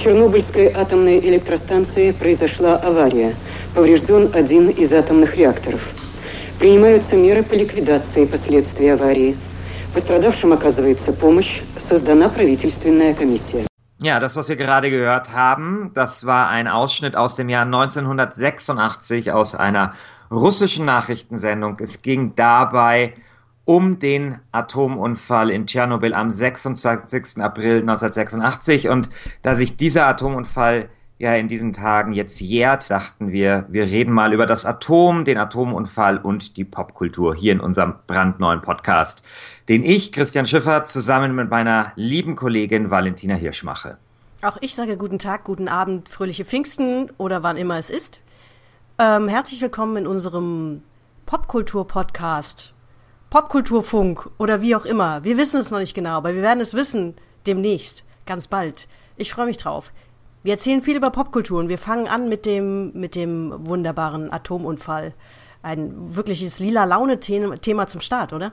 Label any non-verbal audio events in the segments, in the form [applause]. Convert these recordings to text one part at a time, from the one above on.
На Чернобыльской атомной электростанции произошла авария. Поврежден один из атомных реакторов. Принимаются меры по ликвидации последствий аварии. Пострадавшим оказывается помощь. Создана правительственная комиссия. Ja, das, was wir gerade gehört haben, das war ein Ausschnitt aus dem Jahr 1986 aus einer russischen Nachrichtensendung. Es ging dabei um den Atomunfall in Tschernobyl am 26. April 1986. Und da sich dieser Atomunfall ja in diesen Tagen jetzt jährt, dachten wir, wir reden mal über das Atom, den Atomunfall und die Popkultur hier in unserem brandneuen Podcast, den ich, Christian Schiffer, zusammen mit meiner lieben Kollegin Valentina Hirsch mache. Auch ich sage guten Tag, guten Abend, fröhliche Pfingsten oder wann immer es ist. Ähm, herzlich willkommen in unserem Popkultur-Podcast, Popkulturfunk oder wie auch immer. Wir wissen es noch nicht genau, aber wir werden es wissen demnächst, ganz bald. Ich freue mich drauf. Wir erzählen viel über Popkultur und wir fangen an mit dem, mit dem wunderbaren Atomunfall. Ein wirkliches lila Laune-Thema zum Start, oder?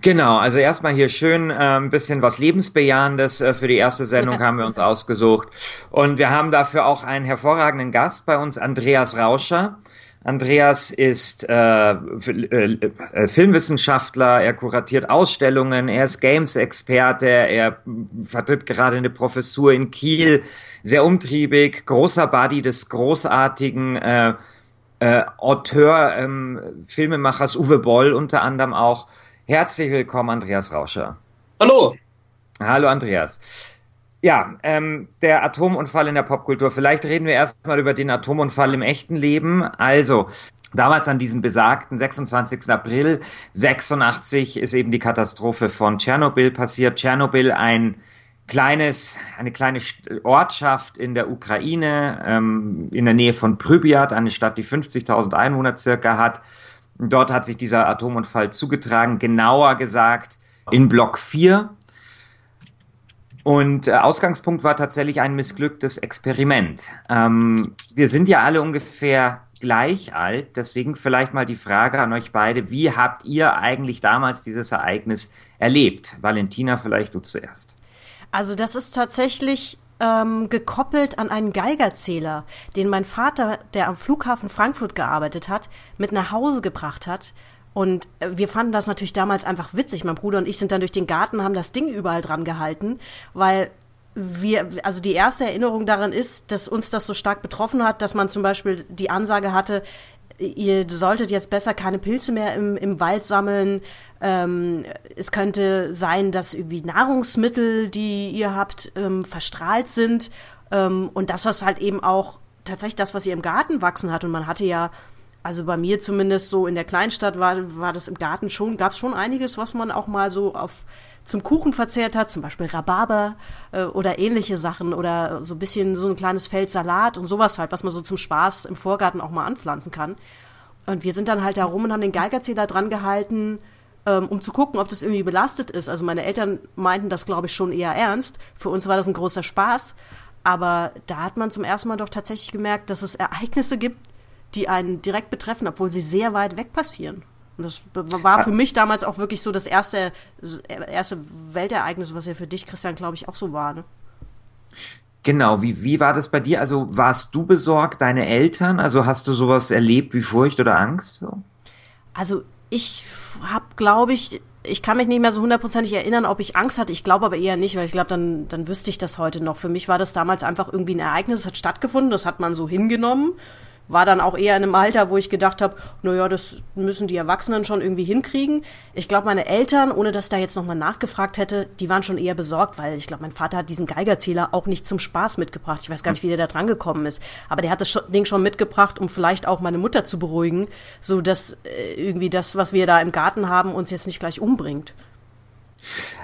Genau, also erstmal hier schön äh, ein bisschen was Lebensbejahendes äh, für die erste Sendung [laughs] haben wir uns ausgesucht. Und wir haben dafür auch einen hervorragenden Gast bei uns, Andreas Rauscher. Andreas ist äh, äh, äh, Filmwissenschaftler, er kuratiert Ausstellungen, er ist Games-Experte, er vertritt gerade eine Professur in Kiel, sehr umtriebig, großer Buddy des großartigen äh, äh, Auteur, ähm, Filmemachers Uwe Boll unter anderem auch. Herzlich willkommen, Andreas Rauscher. Hallo. Hallo, Andreas. Ja, ähm, der Atomunfall in der Popkultur. Vielleicht reden wir erstmal über den Atomunfall im echten Leben. Also, damals an diesem besagten 26. April 86 ist eben die Katastrophe von Tschernobyl passiert. Tschernobyl, ein kleines, eine kleine Ortschaft in der Ukraine, ähm, in der Nähe von Pripyat, eine Stadt, die 50.000 Einwohner circa hat. Dort hat sich dieser Atomunfall zugetragen, genauer gesagt in Block 4 und äh, Ausgangspunkt war tatsächlich ein missglücktes Experiment. Ähm, wir sind ja alle ungefähr gleich alt, deswegen vielleicht mal die Frage an euch beide, wie habt ihr eigentlich damals dieses Ereignis erlebt? Valentina, vielleicht du zuerst. Also das ist tatsächlich ähm, gekoppelt an einen Geigerzähler, den mein Vater, der am Flughafen Frankfurt gearbeitet hat, mit nach Hause gebracht hat und äh, wir fanden das natürlich damals einfach witzig. Mein Bruder und ich sind dann durch den Garten, haben das Ding überall dran gehalten, weil wir, also die erste Erinnerung daran ist, dass uns das so stark betroffen hat, dass man zum Beispiel die Ansage hatte, ihr solltet jetzt besser keine Pilze mehr im, im Wald sammeln. Ähm, es könnte sein, dass irgendwie Nahrungsmittel, die ihr habt, ähm, verstrahlt sind. Ähm, und das ist halt eben auch tatsächlich das, was ihr im Garten wachsen hat. Und man hatte ja also bei mir zumindest so in der Kleinstadt war, war das im Garten schon, gab es schon einiges, was man auch mal so auf zum Kuchen verzehrt hat, zum Beispiel Rhabarber äh, oder ähnliche Sachen oder so ein bisschen so ein kleines Feld Salat und sowas halt, was man so zum Spaß im Vorgarten auch mal anpflanzen kann. Und wir sind dann halt da rum und haben den Geigerzähler dran gehalten, ähm, um zu gucken, ob das irgendwie belastet ist. Also meine Eltern meinten das, glaube ich, schon eher ernst. Für uns war das ein großer Spaß. Aber da hat man zum ersten Mal doch tatsächlich gemerkt, dass es Ereignisse gibt, die einen direkt betreffen, obwohl sie sehr weit weg passieren. Und das war für mich damals auch wirklich so das erste, erste Weltereignis, was ja für dich, Christian, glaube ich, auch so war. Ne? Genau, wie, wie war das bei dir? Also warst du besorgt, deine Eltern? Also hast du sowas erlebt wie Furcht oder Angst? So? Also ich habe, glaube ich, ich kann mich nicht mehr so hundertprozentig erinnern, ob ich Angst hatte. Ich glaube aber eher nicht, weil ich glaube, dann, dann wüsste ich das heute noch. Für mich war das damals einfach irgendwie ein Ereignis, das hat stattgefunden, das hat man so hingenommen war dann auch eher in einem Alter, wo ich gedacht habe, naja, das müssen die Erwachsenen schon irgendwie hinkriegen. Ich glaube, meine Eltern, ohne dass ich da jetzt nochmal nachgefragt hätte, die waren schon eher besorgt, weil ich glaube, mein Vater hat diesen Geigerzähler auch nicht zum Spaß mitgebracht. Ich weiß gar nicht, wie der da dran gekommen ist. Aber der hat das Ding schon mitgebracht, um vielleicht auch meine Mutter zu beruhigen, so dass äh, irgendwie das, was wir da im Garten haben, uns jetzt nicht gleich umbringt.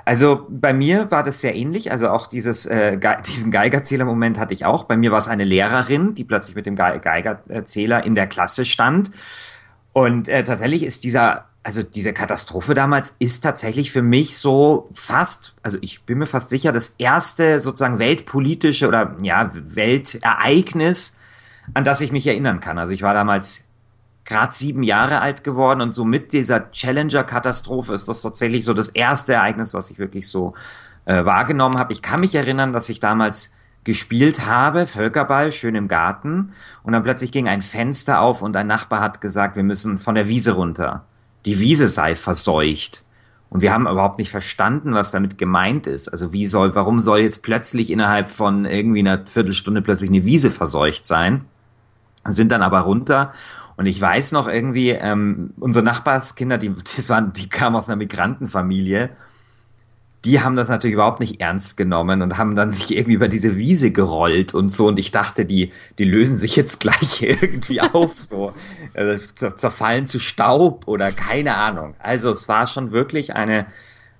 Also bei mir war das sehr ähnlich. Also auch dieses, äh, Ge [laughs] diesen Geigerzähler-Moment hatte ich auch. Bei mir war es eine Lehrerin, die plötzlich mit dem Ge Geigerzähler in der Klasse stand. Und äh, tatsächlich ist dieser, also diese Katastrophe damals ist tatsächlich für mich so fast, also ich bin mir fast sicher, das erste sozusagen weltpolitische oder ja, Weltereignis, an das ich mich erinnern kann. Also ich war damals gerade sieben Jahre alt geworden und so mit dieser Challenger-Katastrophe ist das tatsächlich so das erste Ereignis, was ich wirklich so äh, wahrgenommen habe. Ich kann mich erinnern, dass ich damals gespielt habe, Völkerball, schön im Garten, und dann plötzlich ging ein Fenster auf und ein Nachbar hat gesagt, wir müssen von der Wiese runter. Die Wiese sei verseucht. Und wir haben überhaupt nicht verstanden, was damit gemeint ist. Also wie soll, warum soll jetzt plötzlich innerhalb von irgendwie einer Viertelstunde plötzlich eine Wiese verseucht sein? Sind dann aber runter und ich weiß noch irgendwie, ähm, unsere Nachbarskinder, die, das waren, die kamen aus einer Migrantenfamilie die haben das natürlich überhaupt nicht ernst genommen und haben dann sich irgendwie über diese Wiese gerollt und so. Und ich dachte, die, die lösen sich jetzt gleich [laughs] irgendwie auf, so äh, zerfallen zu Staub oder keine Ahnung. Also es war schon wirklich eine,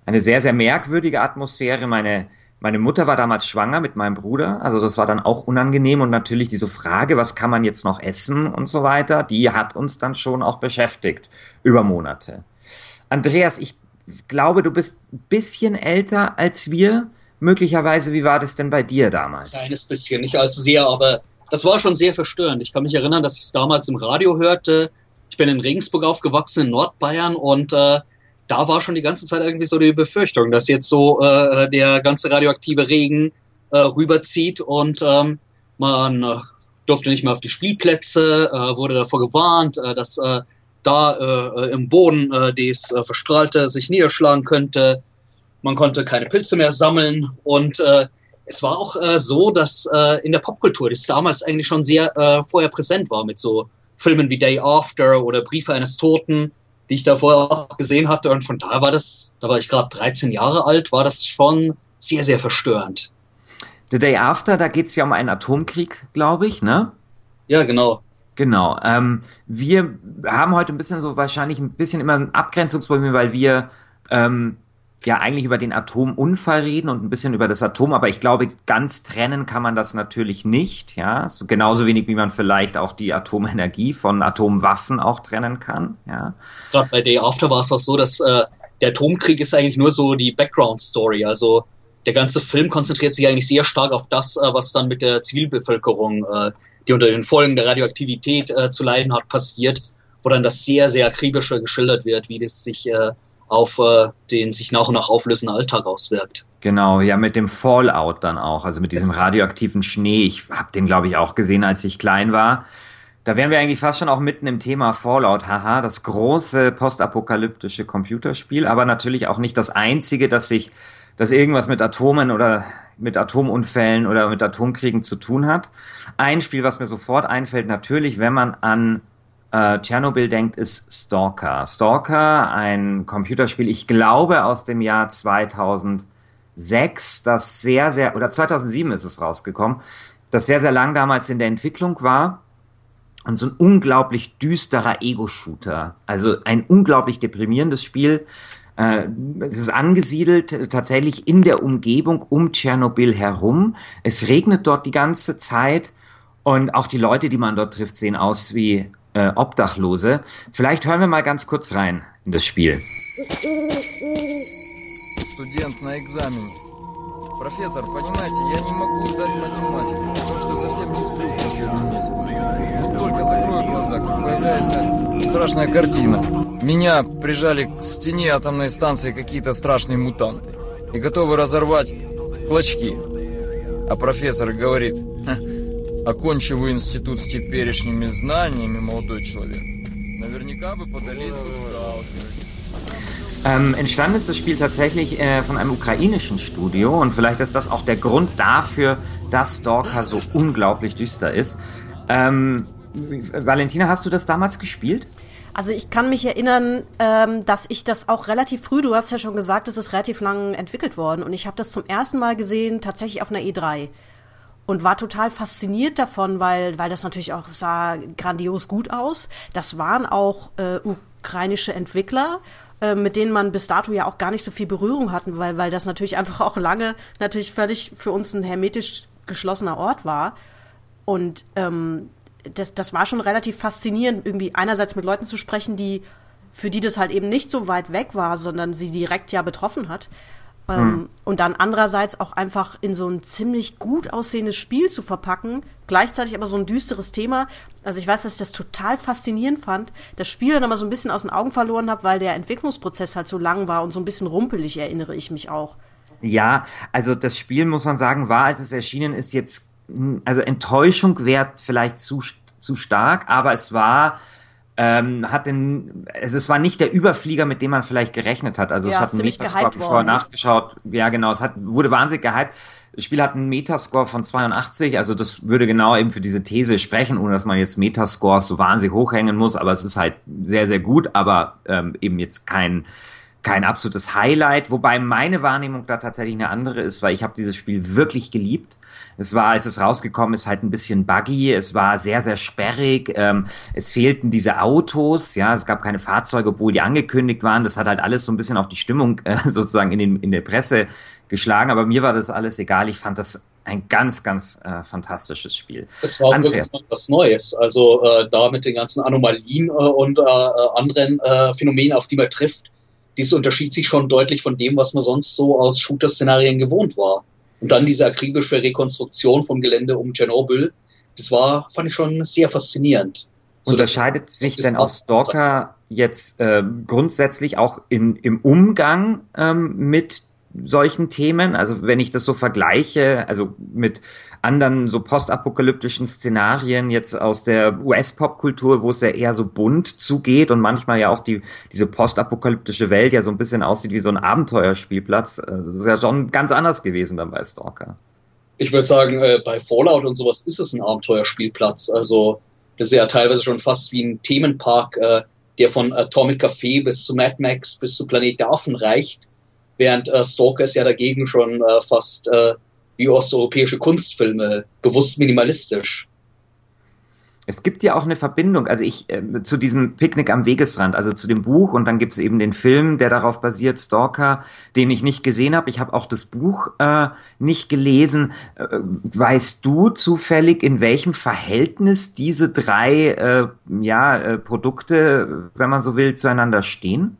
eine sehr, sehr merkwürdige Atmosphäre. Meine, meine Mutter war damals schwanger mit meinem Bruder, also das war dann auch unangenehm und natürlich diese Frage, was kann man jetzt noch essen und so weiter, die hat uns dann schon auch beschäftigt über Monate. Andreas, ich glaube, du bist ein bisschen älter als wir. Möglicherweise, wie war das denn bei dir damals? Ein kleines bisschen, nicht allzu sehr, aber das war schon sehr verstörend. Ich kann mich erinnern, dass ich es damals im Radio hörte. Ich bin in Regensburg aufgewachsen, in Nordbayern, und äh, da war schon die ganze Zeit irgendwie so die Befürchtung, dass jetzt so äh, der ganze radioaktive Regen äh, rüberzieht und ähm, man äh, durfte nicht mehr auf die Spielplätze, äh, wurde davor gewarnt, äh, dass äh, da äh, im Boden äh, dies äh, Verstrahlte sich niederschlagen könnte. Man konnte keine Pilze mehr sammeln und äh, es war auch äh, so, dass äh, in der Popkultur das damals eigentlich schon sehr äh, vorher präsent war mit so Filmen wie Day After oder Briefe eines Toten, die ich da vorher auch gesehen hatte und von da war das, da war ich gerade 13 Jahre alt, war das schon sehr, sehr verstörend. The Day After, da geht's ja um einen Atomkrieg, glaube ich, ne? Ja, genau. Genau. Ähm, wir haben heute ein bisschen so wahrscheinlich ein bisschen immer ein Abgrenzungsproblem, weil wir ähm, ja eigentlich über den Atomunfall reden und ein bisschen über das Atom, aber ich glaube, ganz trennen kann man das natürlich nicht, ja. So genauso wenig wie man vielleicht auch die Atomenergie von Atomwaffen auch trennen kann, ja. Gerade bei Day After war es auch so, dass äh, der Atomkrieg ist eigentlich nur so die Background-Story. Also der ganze Film konzentriert sich eigentlich sehr stark auf das, äh, was dann mit der Zivilbevölkerung äh, die unter den Folgen der Radioaktivität äh, zu leiden hat, passiert, wo dann das sehr, sehr akribische geschildert wird, wie das sich äh, auf äh, den sich nach und nach auflösenden Alltag auswirkt. Genau, ja, mit dem Fallout dann auch, also mit diesem radioaktiven Schnee. Ich habe den, glaube ich, auch gesehen, als ich klein war. Da wären wir eigentlich fast schon auch mitten im Thema Fallout, haha, das große postapokalyptische Computerspiel, aber natürlich auch nicht das einzige, das sich, das irgendwas mit Atomen oder mit Atomunfällen oder mit Atomkriegen zu tun hat. Ein Spiel, was mir sofort einfällt, natürlich, wenn man an äh, Tschernobyl denkt, ist Stalker. Stalker, ein Computerspiel, ich glaube aus dem Jahr 2006, das sehr, sehr, oder 2007 ist es rausgekommen, das sehr, sehr lang damals in der Entwicklung war und so ein unglaublich düsterer Ego-Shooter. Also ein unglaublich deprimierendes Spiel, äh, es ist angesiedelt tatsächlich in der Umgebung um Tschernobyl herum. Es regnet dort die ganze Zeit und auch die Leute, die man dort trifft, sehen aus wie äh, Obdachlose. Vielleicht hören wir mal ganz kurz rein in das Spiel. Student на экзамене. Профессор, понимаете, я не могу сдать математику, потому что совсем не сплю в последний месяц. Вот только закрою глаза, как появляется страшная картина. Меня прижали к стене атомной станции какие-то страшные мутанты и готовы разорвать в клочки. А профессор говорит, окончи вы институт с теперешними знаниями, молодой человек, наверняка бы подались бы в сталкеры. Ähm, entstanden ist das Spiel tatsächlich äh, von einem ukrainischen Studio und vielleicht ist das auch der Grund dafür, dass Stalker so unglaublich düster ist. Ähm, Valentina, hast du das damals gespielt? Also ich kann mich erinnern, ähm, dass ich das auch relativ früh, du hast ja schon gesagt, es ist relativ lang entwickelt worden und ich habe das zum ersten Mal gesehen tatsächlich auf einer E3 und war total fasziniert davon, weil, weil das natürlich auch sah grandios gut aus. Das waren auch äh, ukrainische Entwickler äh, mit denen man bis dato ja auch gar nicht so viel Berührung hatten, weil, weil das natürlich einfach auch lange natürlich völlig für uns ein hermetisch geschlossener Ort war. Und ähm, das, das war schon relativ faszinierend, irgendwie einerseits mit Leuten zu sprechen, die für die das halt eben nicht so weit weg war, sondern sie direkt ja betroffen hat. Ähm, hm. Und dann andererseits auch einfach in so ein ziemlich gut aussehendes Spiel zu verpacken, gleichzeitig aber so ein düsteres Thema. Also ich weiß, dass ich das total faszinierend fand, das Spiel dann aber so ein bisschen aus den Augen verloren habe, weil der Entwicklungsprozess halt so lang war und so ein bisschen rumpelig, erinnere ich mich auch. Ja, also das Spiel, muss man sagen, war, als es erschienen ist, jetzt, also Enttäuschung wäre vielleicht zu, zu stark, aber es war ähm, hat den, also es war nicht der Überflieger, mit dem man vielleicht gerechnet hat. Also ja, es hat einen Metascore vorher nachgeschaut. Ja, genau, es hat, wurde wahnsinnig gehypt. Das Spiel hat einen Metascore von 82, also das würde genau eben für diese These sprechen, ohne dass man jetzt Metascores so wahnsinnig hochhängen muss, aber es ist halt sehr, sehr gut, aber ähm, eben jetzt kein kein absolutes Highlight, wobei meine Wahrnehmung da tatsächlich eine andere ist, weil ich habe dieses Spiel wirklich geliebt. Es war, als es rausgekommen ist, halt ein bisschen buggy. Es war sehr, sehr sperrig. Ähm, es fehlten diese Autos. Ja, es gab keine Fahrzeuge, obwohl die angekündigt waren. Das hat halt alles so ein bisschen auf die Stimmung äh, [laughs] sozusagen in, den, in der Presse geschlagen. Aber mir war das alles egal. Ich fand das ein ganz, ganz äh, fantastisches Spiel. Es war Andreas. wirklich was Neues. Also äh, da mit den ganzen Anomalien äh, und äh, anderen äh, Phänomenen, auf die man trifft dies unterschied sich schon deutlich von dem, was man sonst so aus Shooter-Szenarien gewohnt war. Und dann diese akribische Rekonstruktion vom Gelände um Tschernobyl, das war, fand ich schon sehr faszinierend. So, Unterscheidet sich denn auch Stalker jetzt äh, grundsätzlich auch in, im Umgang ähm, mit solchen Themen? Also wenn ich das so vergleiche, also mit anderen so postapokalyptischen Szenarien jetzt aus der US-Popkultur, wo es ja eher so bunt zugeht und manchmal ja auch die, diese postapokalyptische Welt ja so ein bisschen aussieht wie so ein Abenteuerspielplatz. Äh, das ist ja schon ganz anders gewesen dann bei Stalker. Ich würde sagen, äh, bei Fallout und sowas ist es ein Abenteuerspielplatz. Also das ist ja teilweise schon fast wie ein Themenpark, äh, der von Atomic Café bis zu Mad Max bis zu Planet der Affen reicht, während Stalker ist ja dagegen schon fast wie osteuropäische Kunstfilme, bewusst minimalistisch. Es gibt ja auch eine Verbindung, also ich äh, zu diesem Picknick am Wegesrand, also zu dem Buch und dann gibt es eben den Film, der darauf basiert, Stalker, den ich nicht gesehen habe. Ich habe auch das Buch äh, nicht gelesen. Äh, weißt du zufällig, in welchem Verhältnis diese drei äh, ja, äh, Produkte, wenn man so will, zueinander stehen?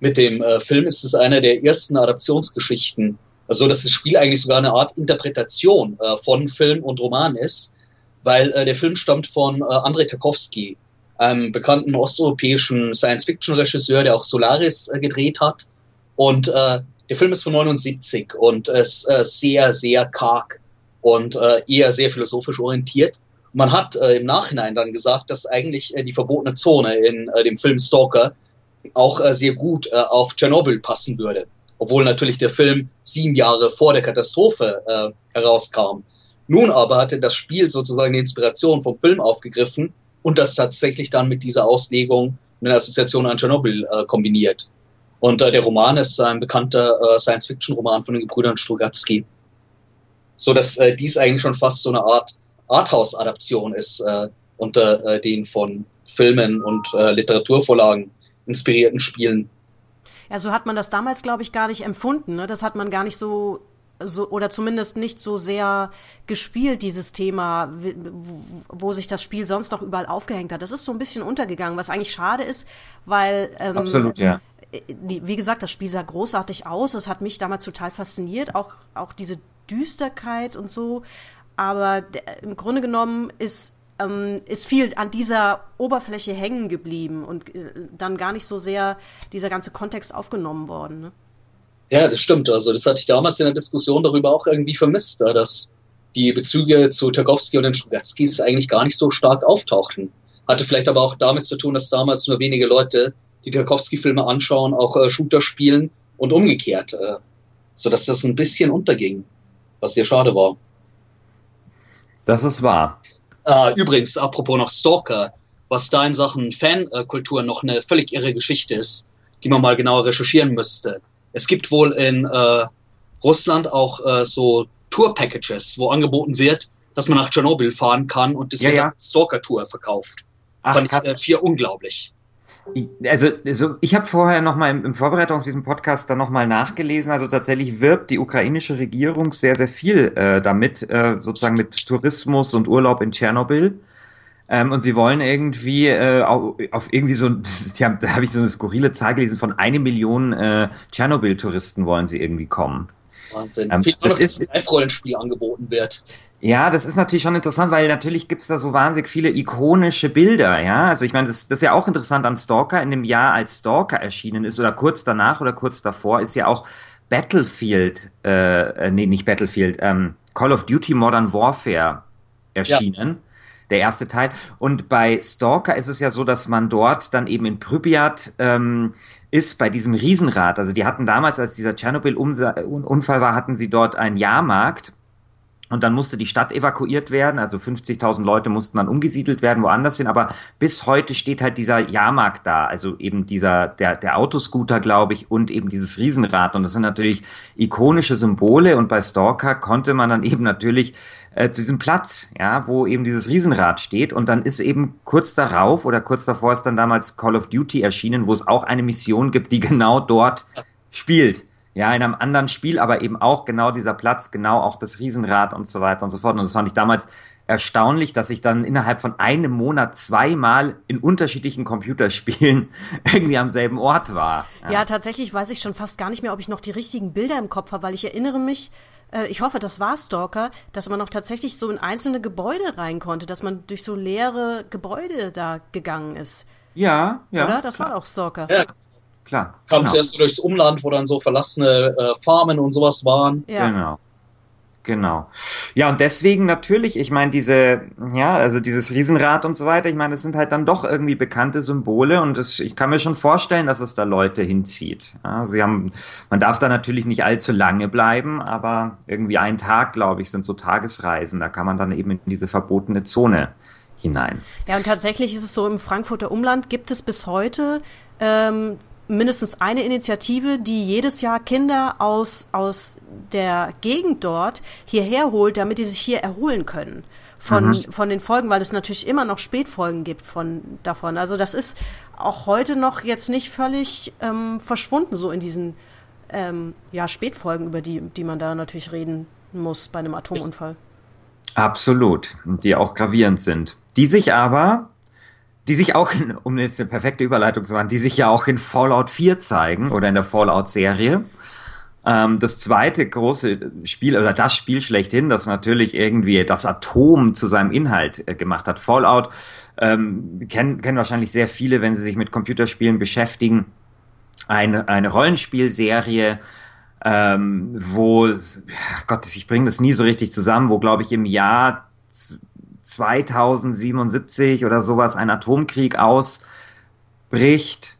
Mit dem äh, Film ist es eine der ersten Adaptionsgeschichten also dass das Spiel eigentlich sogar eine Art Interpretation äh, von Film und Roman ist, weil äh, der Film stammt von äh, Andrei Tarkovsky, einem bekannten osteuropäischen Science-Fiction-Regisseur, der auch Solaris äh, gedreht hat. Und äh, der Film ist von 79 und ist äh, sehr, sehr karg und äh, eher sehr philosophisch orientiert. Man hat äh, im Nachhinein dann gesagt, dass eigentlich äh, die verbotene Zone in äh, dem Film Stalker auch äh, sehr gut äh, auf Tschernobyl passen würde obwohl natürlich der Film sieben Jahre vor der Katastrophe äh, herauskam. Nun aber hatte das Spiel sozusagen die Inspiration vom Film aufgegriffen und das tatsächlich dann mit dieser Auslegung in der Assoziation an Tschernobyl äh, kombiniert. Und äh, der Roman ist ein bekannter äh, Science-Fiction-Roman von den Gebrüdern Strugatsky. So dass äh, dies eigentlich schon fast so eine Art Arthouse-Adaption ist äh, unter äh, den von Filmen und äh, Literaturvorlagen inspirierten Spielen. Ja, so hat man das damals, glaube ich, gar nicht empfunden. Ne? Das hat man gar nicht so so, oder zumindest nicht so sehr gespielt, dieses Thema, wo, sich das Spiel sonst noch überall aufgehängt hat. Das ist so ein bisschen untergegangen, was eigentlich schade ist, weil ähm, Absolut, ja. Die, wie gesagt, das Spiel sah großartig aus. Es hat mich damals total fasziniert, auch, auch diese Düsterkeit und so. Aber der, im Grunde genommen ist ähm, ist viel an dieser Oberfläche hängen geblieben und äh, dann gar nicht so sehr dieser ganze Kontext aufgenommen worden. Ne? Ja, das stimmt. Also das hatte ich damals in der Diskussion darüber auch irgendwie vermisst, dass die Bezüge zu Tarkovsky und den Strugatskis eigentlich gar nicht so stark auftauchten. Hatte vielleicht aber auch damit zu tun, dass damals nur wenige Leute die Tarkovsky-Filme anschauen, auch äh, Shooter spielen und umgekehrt, äh, sodass das ein bisschen unterging, was sehr schade war. Das ist wahr. Äh, übrigens, apropos noch Stalker, was da in Sachen Fankultur noch eine völlig irre Geschichte ist, die man mal genauer recherchieren müsste. Es gibt wohl in äh, Russland auch äh, so Tour-Packages, wo angeboten wird, dass man nach Tschernobyl fahren kann und das ja, wird ja. Stalker-Tour verkauft. Ach, Fand ich äh, vier also, also ich habe vorher noch mal im, im Vorbereitung auf diesen Podcast dann noch mal nachgelesen. Also tatsächlich wirbt die ukrainische Regierung sehr, sehr viel äh, damit, äh, sozusagen mit Tourismus und Urlaub in Tschernobyl. Ähm, und sie wollen irgendwie äh, auf, irgendwie so, [laughs] haben, da habe ich so eine skurrile Zahl gelesen, von eine Million äh, Tschernobyl-Touristen wollen sie irgendwie kommen. Wahnsinn. Ähm, Viel das ist ein Live-Rollenspiel angeboten wird. Ja, das ist natürlich schon interessant, weil natürlich gibt's da so wahnsinnig viele ikonische Bilder, ja. Also ich meine, das, das ist ja auch interessant an Stalker. In dem Jahr, als Stalker erschienen ist, oder kurz danach oder kurz davor, ist ja auch Battlefield, äh, nee, nicht Battlefield, ähm, Call of Duty Modern Warfare erschienen. Ja der erste Teil. Und bei Stalker ist es ja so, dass man dort dann eben in Pripyat ähm, ist, bei diesem Riesenrad. Also die hatten damals, als dieser Tschernobyl-Unfall war, hatten sie dort einen Jahrmarkt. Und dann musste die Stadt evakuiert werden, also 50.000 Leute mussten dann umgesiedelt werden, woanders hin. Aber bis heute steht halt dieser Jahrmarkt da, also eben dieser der der Autoscooter, glaube ich, und eben dieses Riesenrad. Und das sind natürlich ikonische Symbole. Und bei Stalker konnte man dann [laughs] eben natürlich äh, zu diesem Platz, ja, wo eben dieses Riesenrad steht. Und dann ist eben kurz darauf oder kurz davor ist dann damals Call of Duty erschienen, wo es auch eine Mission gibt, die [laughs] genau dort spielt. Ja, in einem anderen Spiel, aber eben auch genau dieser Platz, genau auch das Riesenrad und so weiter und so fort. Und das fand ich damals erstaunlich, dass ich dann innerhalb von einem Monat zweimal in unterschiedlichen Computerspielen [laughs] irgendwie am selben Ort war. Ja. ja, tatsächlich weiß ich schon fast gar nicht mehr, ob ich noch die richtigen Bilder im Kopf habe, weil ich erinnere mich, äh, ich hoffe, das war Stalker, dass man noch tatsächlich so in einzelne Gebäude rein konnte, dass man durch so leere Gebäude da gegangen ist. Ja, ja. Oder? Das klar. war auch Stalker. Ja, klar. Kam genau. zuerst durchs Umland, wo dann so verlassene äh, Farmen und sowas waren. Ja. Genau. Genau. Ja, und deswegen natürlich, ich meine, diese, ja, also dieses Riesenrad und so weiter, ich meine, das sind halt dann doch irgendwie bekannte Symbole und das, ich kann mir schon vorstellen, dass es da Leute hinzieht. Ja, sie haben, man darf da natürlich nicht allzu lange bleiben, aber irgendwie einen Tag, glaube ich, sind so Tagesreisen, da kann man dann eben in diese verbotene Zone hinein. Ja, und tatsächlich ist es so, im Frankfurter Umland gibt es bis heute ähm, mindestens eine Initiative, die jedes Jahr Kinder aus, aus der Gegend dort hierher holt, damit die sich hier erholen können von, mhm. von den Folgen, weil es natürlich immer noch Spätfolgen gibt von davon. Also das ist auch heute noch jetzt nicht völlig ähm, verschwunden, so in diesen ähm, ja, Spätfolgen, über die, die man da natürlich reden muss bei einem Atomunfall. Absolut, die auch gravierend sind. Die sich aber die sich auch, in, um jetzt eine perfekte Überleitung zu machen, die sich ja auch in Fallout 4 zeigen oder in der Fallout-Serie. Ähm, das zweite große Spiel, oder das Spiel schlechthin, das natürlich irgendwie das Atom zu seinem Inhalt äh, gemacht hat. Fallout ähm, kennen, kennen wahrscheinlich sehr viele, wenn sie sich mit Computerspielen beschäftigen. Eine, eine Rollenspielserie, ähm, wo, Gott, ich bringe das nie so richtig zusammen, wo, glaube ich, im Jahr 2077 oder sowas ein Atomkrieg ausbricht.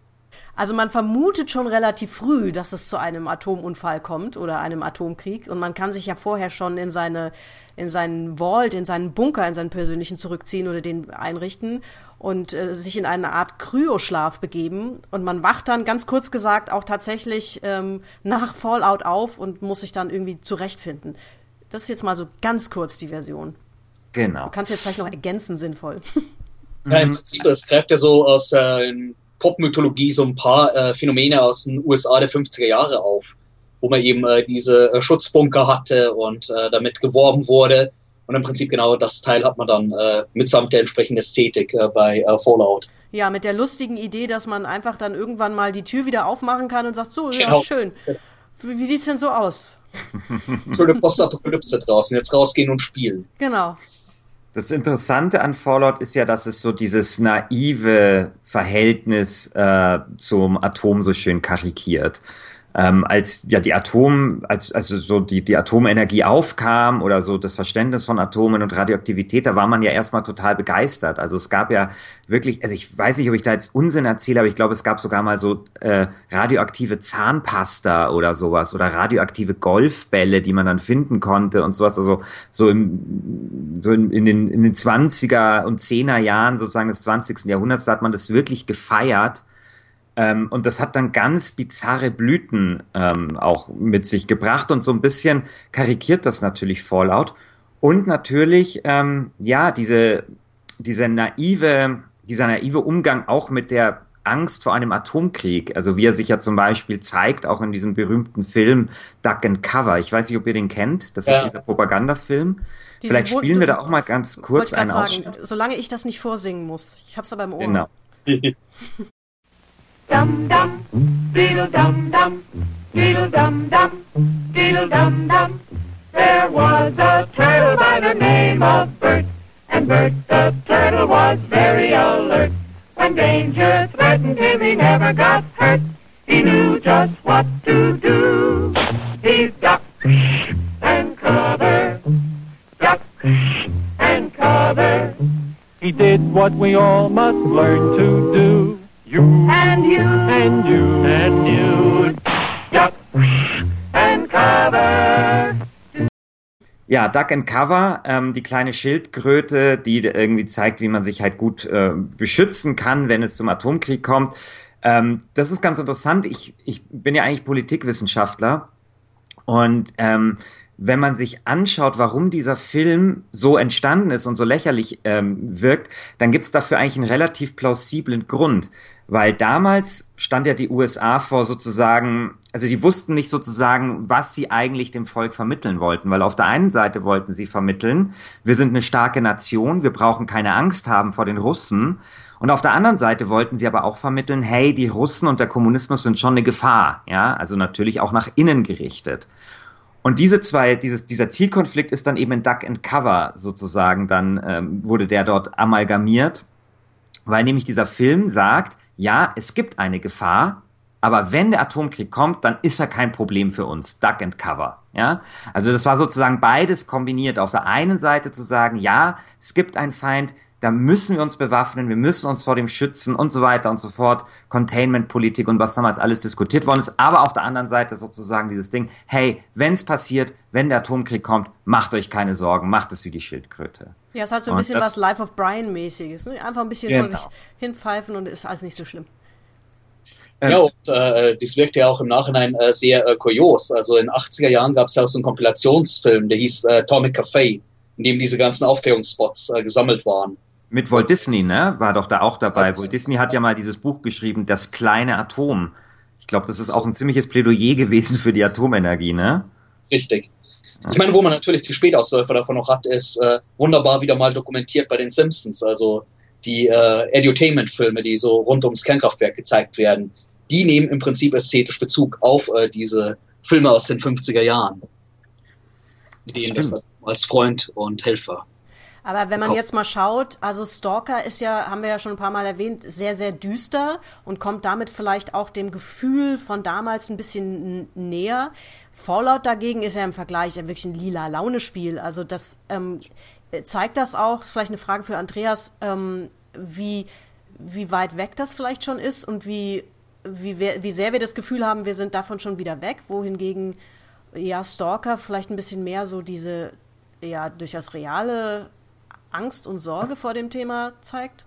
Also man vermutet schon relativ früh, dass es zu einem Atomunfall kommt oder einem Atomkrieg und man kann sich ja vorher schon in seine in seinen Vault, in seinen Bunker, in seinen persönlichen zurückziehen oder den einrichten und äh, sich in eine Art Kryoschlaf begeben und man wacht dann ganz kurz gesagt auch tatsächlich ähm, nach Fallout auf und muss sich dann irgendwie zurechtfinden. Das ist jetzt mal so ganz kurz die Version. Genau. Du kannst jetzt vielleicht noch ergänzen, sinnvoll. [laughs] Ja, im Prinzip, es greift ja so aus äh, Popmythologie so ein paar äh, Phänomene aus den USA der 50er Jahre auf, wo man eben äh, diese äh, Schutzbunker hatte und äh, damit geworben wurde. Und im Prinzip genau das Teil hat man dann äh, mitsamt der entsprechenden Ästhetik äh, bei äh, Fallout. Ja, mit der lustigen Idee, dass man einfach dann irgendwann mal die Tür wieder aufmachen kann und sagt, so, genau. ja, schön. Wie, wie sieht's denn so aus? [laughs] Schöne Postapokalypse draußen, jetzt rausgehen und spielen. Genau. Das Interessante an Fallout ist ja, dass es so dieses naive Verhältnis äh, zum Atom so schön karikiert ähm, als ja die Atom, als also so die die Atomenergie aufkam oder so das Verständnis von Atomen und Radioaktivität, da war man ja erstmal total begeistert. Also es gab ja wirklich, also ich weiß nicht, ob ich da jetzt Unsinn erzähle, aber ich glaube, es gab sogar mal so äh, radioaktive Zahnpasta oder sowas oder radioaktive Golfbälle, die man dann finden konnte und sowas. Also so im so in, in den in den 20er und 10er Jahren sozusagen des 20. Jahrhunderts, da hat man das wirklich gefeiert ähm, und das hat dann ganz bizarre Blüten ähm, auch mit sich gebracht und so ein bisschen karikiert das natürlich Fallout. Und natürlich, ähm, ja, diese, diese naive, dieser naive Umgang auch mit der Angst vor einem Atomkrieg. Also wie er sich ja zum Beispiel zeigt, auch in diesem berühmten Film Duck and Cover. Ich weiß nicht, ob ihr den kennt. Das ja. ist dieser Propagandafilm. Diesen Vielleicht spielen wir da auch mal ganz kurz einen sagen, Solange ich das nicht vorsingen muss. Ich hab's aber im Ohr. Genau. [laughs] dum dum, diddle dum dum, diddle dum dum, diddle dum dum. There was a turtle by the name of Bert, and Bert the turtle was very alert. When danger threatened him, he never got hurt. He knew just what to do. He ducked and covered, ducked and covered. He did what we all must learn to do. You and you and you and you duck and cover. Ja, Duck and Cover, ähm, die kleine Schildkröte, die irgendwie zeigt, wie man sich halt gut äh, beschützen kann, wenn es zum Atomkrieg kommt. Ähm, das ist ganz interessant. Ich, ich bin ja eigentlich Politikwissenschaftler und ähm, wenn man sich anschaut, warum dieser Film so entstanden ist und so lächerlich ähm, wirkt, dann gibt es dafür eigentlich einen relativ plausiblen Grund. Weil damals stand ja die USA vor sozusagen, also die wussten nicht sozusagen, was sie eigentlich dem Volk vermitteln wollten. Weil auf der einen Seite wollten sie vermitteln, wir sind eine starke Nation, wir brauchen keine Angst haben vor den Russen. Und auf der anderen Seite wollten sie aber auch vermitteln, hey, die Russen und der Kommunismus sind schon eine Gefahr, ja, also natürlich auch nach innen gerichtet. Und diese zwei, dieses, dieser Zielkonflikt ist dann eben in Duck and Cover sozusagen, dann ähm, wurde der dort amalgamiert, weil nämlich dieser Film sagt, ja, es gibt eine Gefahr, aber wenn der Atomkrieg kommt, dann ist er kein Problem für uns. Duck and Cover. Ja, also das war sozusagen beides kombiniert. Auf der einen Seite zu sagen, ja, es gibt einen Feind, da müssen wir uns bewaffnen, wir müssen uns vor dem schützen und so weiter und so fort. Containment-Politik und was damals alles diskutiert worden ist. Aber auf der anderen Seite sozusagen dieses Ding, hey, wenn es passiert, wenn der Atomkrieg kommt, macht euch keine Sorgen, macht es wie die Schildkröte. Ja, es hat so ein und bisschen was Life of Brian-mäßiges. Ne? Einfach ein bisschen genau. vor sich hinpfeifen und ist alles nicht so schlimm. Ähm, ja, und äh, das wirkt ja auch im Nachhinein äh, sehr äh, kurios. Also in den 80er Jahren gab es ja auch so einen Kompilationsfilm, der hieß äh, Atomic Café, in dem diese ganzen Aufklärungsspots äh, gesammelt waren. Mit Walt Disney, ne? War doch da auch dabei. Walt Disney hat ja mal dieses Buch geschrieben, Das kleine Atom. Ich glaube, das ist auch ein ziemliches Plädoyer gewesen für die Atomenergie, ne? Richtig. Ich meine, wo man natürlich die Spätausläufer davon noch hat, ist äh, wunderbar wieder mal dokumentiert bei den Simpsons. Also die äh, Edutainment-Filme, die so rund ums Kernkraftwerk gezeigt werden, die nehmen im Prinzip ästhetisch Bezug auf äh, diese Filme aus den 50er Jahren. Die das als Freund und Helfer aber wenn man jetzt mal schaut, also Stalker ist ja, haben wir ja schon ein paar Mal erwähnt, sehr, sehr düster und kommt damit vielleicht auch dem Gefühl von damals ein bisschen näher. Fallout dagegen ist ja im Vergleich ja wirklich ein lila Launespiel. Also das ähm, zeigt das auch, ist vielleicht eine Frage für Andreas, ähm, wie, wie weit weg das vielleicht schon ist und wie, wie, wie sehr wir das Gefühl haben, wir sind davon schon wieder weg, wohingegen ja Stalker vielleicht ein bisschen mehr so diese ja durchaus reale Angst und Sorge vor dem Thema zeigt?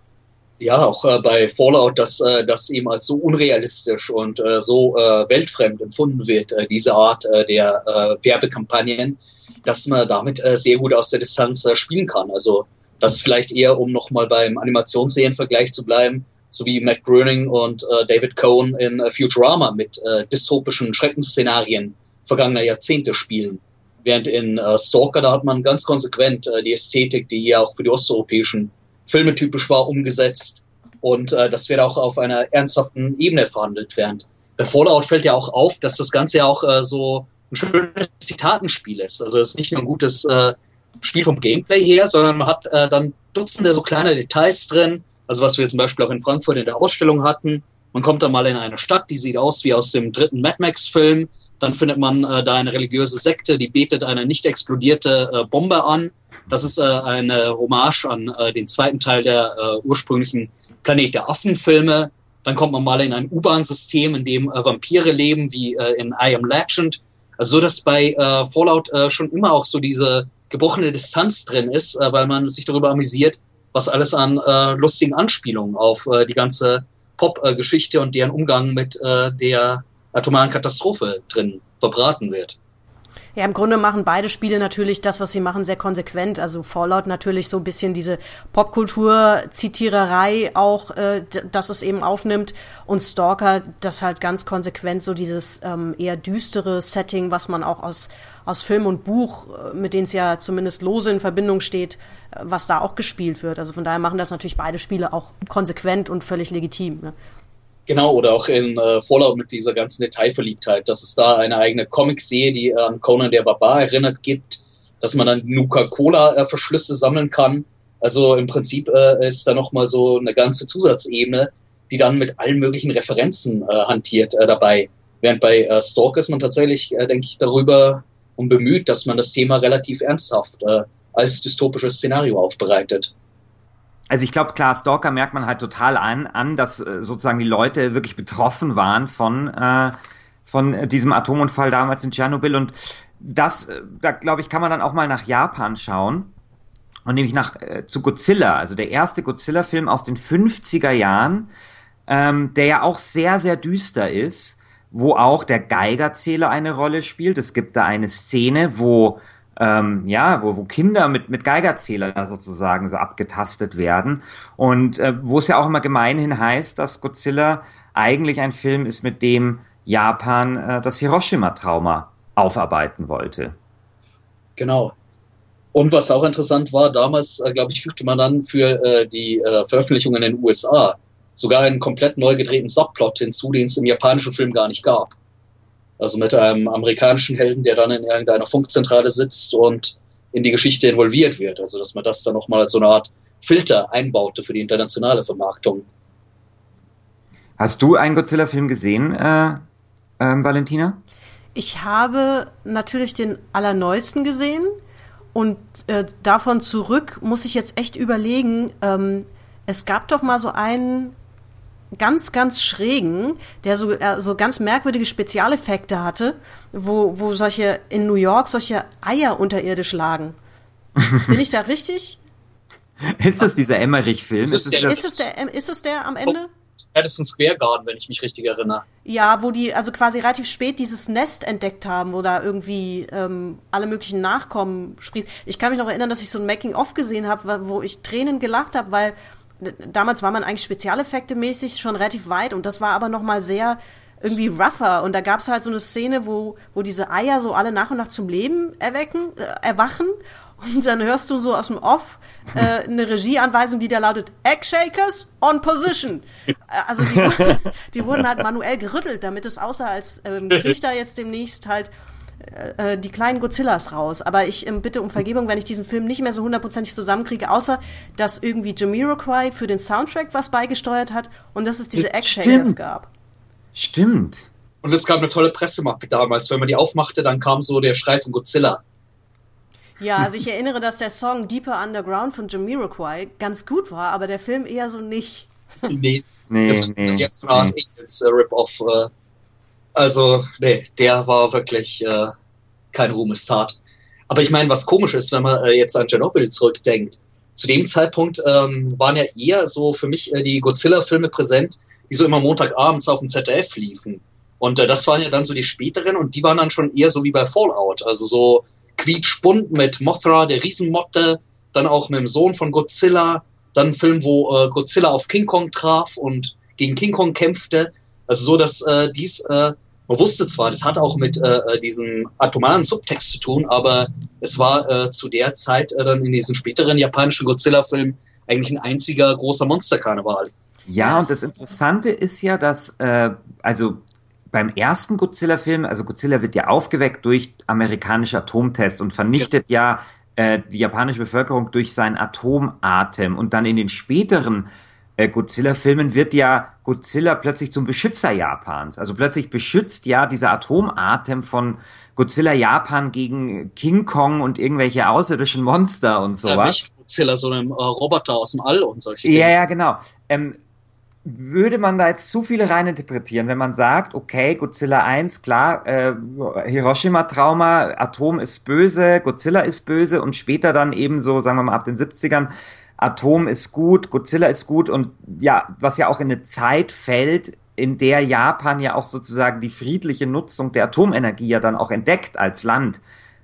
Ja, auch äh, bei Fallout, dass äh, das eben als so unrealistisch und äh, so äh, weltfremd empfunden wird, äh, diese Art äh, der Werbekampagnen, dass man damit sehr gut aus der Distanz spielen kann. Also das ist vielleicht eher, um nochmal beim Animationsserien-Vergleich zu bleiben, so wie Matt Groening und David Cohn in Futurama mit dystopischen Schreckensszenarien vergangener Jahrzehnte spielen. Während in äh, Stalker, da hat man ganz konsequent äh, die Ästhetik, die ja auch für die osteuropäischen Filme typisch war, umgesetzt. Und äh, das wird auch auf einer ernsthaften Ebene verhandelt werden. Bei Fallout fällt ja auch auf, dass das Ganze ja auch äh, so ein schönes Zitatenspiel ist. Also es ist nicht nur ein gutes äh, Spiel vom Gameplay her, sondern man hat äh, dann Dutzende so kleine Details drin. Also was wir zum Beispiel auch in Frankfurt in der Ausstellung hatten. Man kommt dann mal in eine Stadt, die sieht aus wie aus dem dritten Mad Max-Film. Dann findet man äh, da eine religiöse Sekte, die betet eine nicht explodierte äh, Bombe an. Das ist äh, eine Hommage an äh, den zweiten Teil der äh, ursprünglichen Planet der Affen-Filme. Dann kommt man mal in ein U-Bahn-System, in dem äh, Vampire leben, wie äh, in I Am Legend. Also so, dass bei äh, Fallout äh, schon immer auch so diese gebrochene Distanz drin ist, äh, weil man sich darüber amüsiert, was alles an äh, lustigen Anspielungen auf äh, die ganze Pop-Geschichte und deren Umgang mit äh, der atomaren Katastrophe drin verbraten wird. Ja, im Grunde machen beide Spiele natürlich das, was sie machen, sehr konsequent. Also Fallout natürlich so ein bisschen diese Popkultur-Zitiererei auch, äh, dass es eben aufnimmt. Und Stalker, das halt ganz konsequent so dieses ähm, eher düstere Setting, was man auch aus, aus Film und Buch, äh, mit denen es ja zumindest lose in Verbindung steht, äh, was da auch gespielt wird. Also von daher machen das natürlich beide Spiele auch konsequent und völlig legitim. Ne? Genau, oder auch in äh, Fallout mit dieser ganzen Detailverliebtheit, dass es da eine eigene Comic-Serie, die an Conan der Barbar erinnert, gibt, dass man dann Nuka-Cola-Verschlüsse sammeln kann. Also im Prinzip äh, ist da nochmal so eine ganze Zusatzebene, die dann mit allen möglichen Referenzen äh, hantiert äh, dabei. Während bei äh, Stalk ist man tatsächlich, äh, denke ich, darüber und bemüht, dass man das Thema relativ ernsthaft äh, als dystopisches Szenario aufbereitet also ich glaube, klar, Stalker merkt man halt total an, an, dass äh, sozusagen die Leute wirklich betroffen waren von, äh, von diesem Atomunfall damals in Tschernobyl. Und das, äh, da glaube ich, kann man dann auch mal nach Japan schauen. Und nämlich nach äh, zu Godzilla, also der erste Godzilla-Film aus den 50er Jahren, ähm, der ja auch sehr, sehr düster ist, wo auch der Geigerzähler eine Rolle spielt. Es gibt da eine Szene, wo ähm, ja, wo, wo Kinder mit, mit Geigerzähler sozusagen so abgetastet werden. Und äh, wo es ja auch immer gemeinhin heißt, dass Godzilla eigentlich ein Film ist, mit dem Japan äh, das Hiroshima-Trauma aufarbeiten wollte. Genau. Und was auch interessant war, damals, äh, glaube ich, fügte man dann für äh, die äh, Veröffentlichung in den USA sogar einen komplett neu gedrehten Subplot hinzu, den es im japanischen Film gar nicht gab. Also mit einem amerikanischen Helden, der dann in irgendeiner Funkzentrale sitzt und in die Geschichte involviert wird. Also dass man das dann nochmal als so eine Art Filter einbaute für die internationale Vermarktung. Hast du einen Godzilla-Film gesehen, äh, äh, Valentina? Ich habe natürlich den allerneuesten gesehen und äh, davon zurück muss ich jetzt echt überlegen. Ähm, es gab doch mal so einen ganz, ganz schrägen, der so, äh, so ganz merkwürdige Spezialeffekte hatte, wo, wo solche in New York solche Eier unterirdisch lagen. [laughs] Bin ich da richtig? Ist das dieser Emmerich-Film? Ist, ist, ist, es der, ist es der am Ende? Madison Square Garden, wenn ich mich richtig erinnere. Ja, wo die also quasi relativ spät dieses Nest entdeckt haben, wo da irgendwie ähm, alle möglichen Nachkommen sprießen. Ich kann mich noch erinnern, dass ich so ein Making-of gesehen habe, wo ich Tränen gelacht habe, weil damals war man eigentlich Spezialeffekte mäßig schon relativ weit und das war aber noch mal sehr irgendwie rougher und da gab es halt so eine Szene, wo, wo diese Eier so alle nach und nach zum Leben erwecken, äh, erwachen und dann hörst du so aus dem Off äh, eine Regieanweisung, die da lautet Egg Shakers on Position. Äh, also die, [laughs] die, wurden halt manuell gerüttelt, damit es aussah, als ähm, [laughs] kriegt da jetzt demnächst halt äh, die kleinen Godzillas raus. Aber ich ähm, bitte um Vergebung, wenn ich diesen Film nicht mehr so hundertprozentig zusammenkriege, außer dass irgendwie Jamiroquai für den Soundtrack was beigesteuert hat und dass es diese Act-Shakers gab. Stimmt. Und es gab eine tolle Pressemappe damals. Wenn man die aufmachte, dann kam so der Schrei von Godzilla. Ja, also ich erinnere, dass der Song Deeper Underground von Jamiroquai ganz gut war, aber der Film eher so nicht. Nee, nee, nee. Jetzt eine Art nee. Rip-Off. Äh, also, nee, der war wirklich äh, keine Ruhmestat. Aber ich meine, was komisch ist, wenn man äh, jetzt an Chernobyl zurückdenkt. Zu dem Zeitpunkt ähm, waren ja eher so für mich äh, die Godzilla-Filme präsent, die so immer Montagabends auf dem ZDF liefen. Und äh, das waren ja dann so die späteren und die waren dann schon eher so wie bei Fallout. Also so quietschbunt mit Mothra, der Riesenmotte, dann auch mit dem Sohn von Godzilla, dann ein Film, wo äh, Godzilla auf King Kong traf und gegen King Kong kämpfte. Also so, dass äh, dies, äh, man wusste zwar, das hat auch mit äh, äh, diesem atomaren Subtext zu tun, aber es war äh, zu der Zeit äh, dann in diesem späteren japanischen Godzilla-Film eigentlich ein einziger großer Monsterkarneval. Ja, und das Interessante ist ja, dass, äh, also beim ersten Godzilla-Film, also Godzilla wird ja aufgeweckt durch amerikanische Atomtests und vernichtet ja, ja äh, die japanische Bevölkerung durch seinen Atomatem. Und dann in den späteren Godzilla-Filmen wird ja Godzilla plötzlich zum Beschützer Japans. Also plötzlich beschützt ja dieser Atomatem von Godzilla Japan gegen King Kong und irgendwelche außerirdischen Monster und sowas. Ja, nicht Godzilla, sondern äh, Roboter aus dem All und solche Dinge. Ja, ja, genau. Ähm, würde man da jetzt zu viele reininterpretieren, wenn man sagt, okay, Godzilla 1, klar, äh, Hiroshima-Trauma, Atom ist böse, Godzilla ist böse und später dann eben so, sagen wir mal, ab den 70ern Atom ist gut, Godzilla ist gut und ja, was ja auch in eine Zeit fällt, in der Japan ja auch sozusagen die friedliche Nutzung der Atomenergie ja dann auch entdeckt als Land.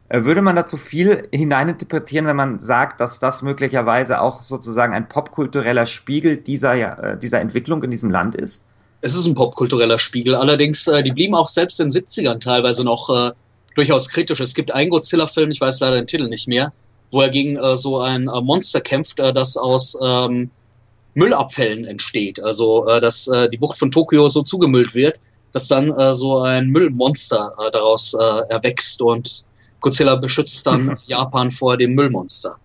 Äh, würde man dazu viel hineininterpretieren, wenn man sagt, dass das möglicherweise auch sozusagen ein popkultureller Spiegel dieser, äh, dieser Entwicklung in diesem Land ist? Es ist ein popkultureller Spiegel. Allerdings, äh, die blieben auch selbst in den 70ern teilweise noch äh, durchaus kritisch. Es gibt einen Godzilla-Film, ich weiß leider den Titel nicht mehr, wo er gegen äh, so ein äh, Monster kämpft, äh, das aus ähm, Müllabfällen entsteht. Also, äh, dass äh, die Bucht von Tokio so zugemüllt wird, dass dann äh, so ein Müllmonster äh, daraus äh, erwächst und Godzilla beschützt dann [laughs] Japan vor dem Müllmonster.